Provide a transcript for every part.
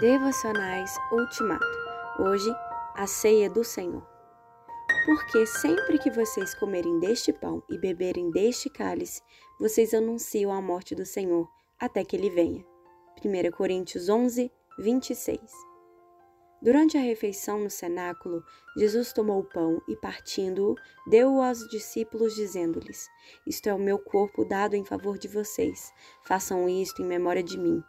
Devocionais Ultimato. Hoje, a ceia do Senhor. Porque sempre que vocês comerem deste pão e beberem deste cálice, vocês anunciam a morte do Senhor até que ele venha. 1 Coríntios 11, 26. Durante a refeição no cenáculo, Jesus tomou o pão e, partindo-o, deu-o aos discípulos, dizendo-lhes: Isto é o meu corpo dado em favor de vocês. Façam isto em memória de mim.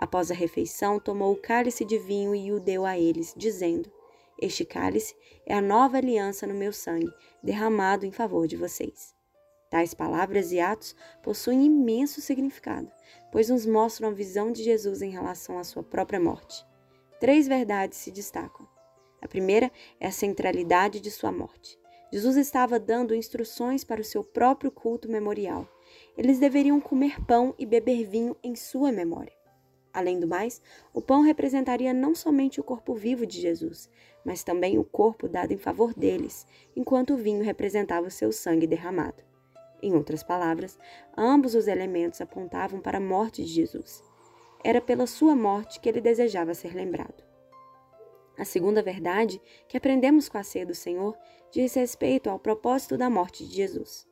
Após a refeição, tomou o cálice de vinho e o deu a eles, dizendo: Este cálice é a nova aliança no meu sangue, derramado em favor de vocês. Tais palavras e atos possuem imenso significado, pois nos mostram a visão de Jesus em relação à sua própria morte. Três verdades se destacam. A primeira é a centralidade de sua morte. Jesus estava dando instruções para o seu próprio culto memorial. Eles deveriam comer pão e beber vinho em sua memória. Além do mais, o pão representaria não somente o corpo vivo de Jesus, mas também o corpo dado em favor deles, enquanto o vinho representava o seu sangue derramado. Em outras palavras, ambos os elementos apontavam para a morte de Jesus. Era pela sua morte que ele desejava ser lembrado. A segunda verdade que aprendemos com a ceia do Senhor diz respeito ao propósito da morte de Jesus.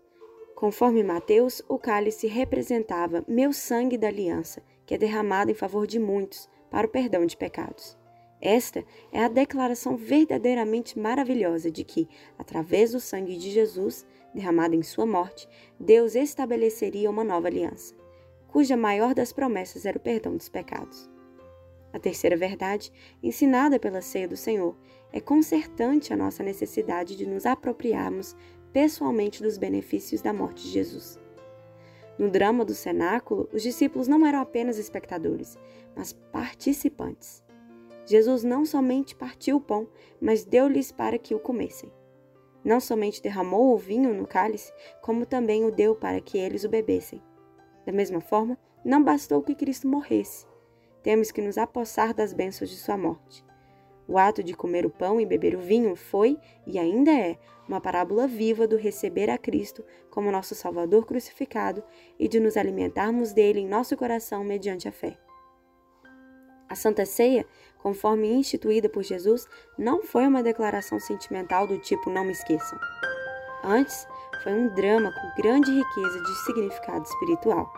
Conforme Mateus, o cálice representava meu sangue da aliança, que é derramado em favor de muitos para o perdão de pecados. Esta é a declaração verdadeiramente maravilhosa de que, através do sangue de Jesus, derramado em sua morte, Deus estabeleceria uma nova aliança, cuja maior das promessas era o perdão dos pecados. A terceira verdade, ensinada pela ceia do Senhor, é consertante a nossa necessidade de nos apropriarmos pessoalmente dos benefícios da morte de Jesus. No drama do cenáculo, os discípulos não eram apenas espectadores, mas participantes. Jesus não somente partiu o pão, mas deu-lhes para que o comessem. Não somente derramou o vinho no cálice, como também o deu para que eles o bebessem. Da mesma forma, não bastou que Cristo morresse. Temos que nos apossar das bênçãos de sua morte. O ato de comer o pão e beber o vinho foi e ainda é uma parábola viva do receber a Cristo como nosso Salvador crucificado e de nos alimentarmos dele em nosso coração mediante a fé. A Santa Ceia, conforme instituída por Jesus, não foi uma declaração sentimental do tipo não me esqueçam. Antes, foi um drama com grande riqueza de significado espiritual.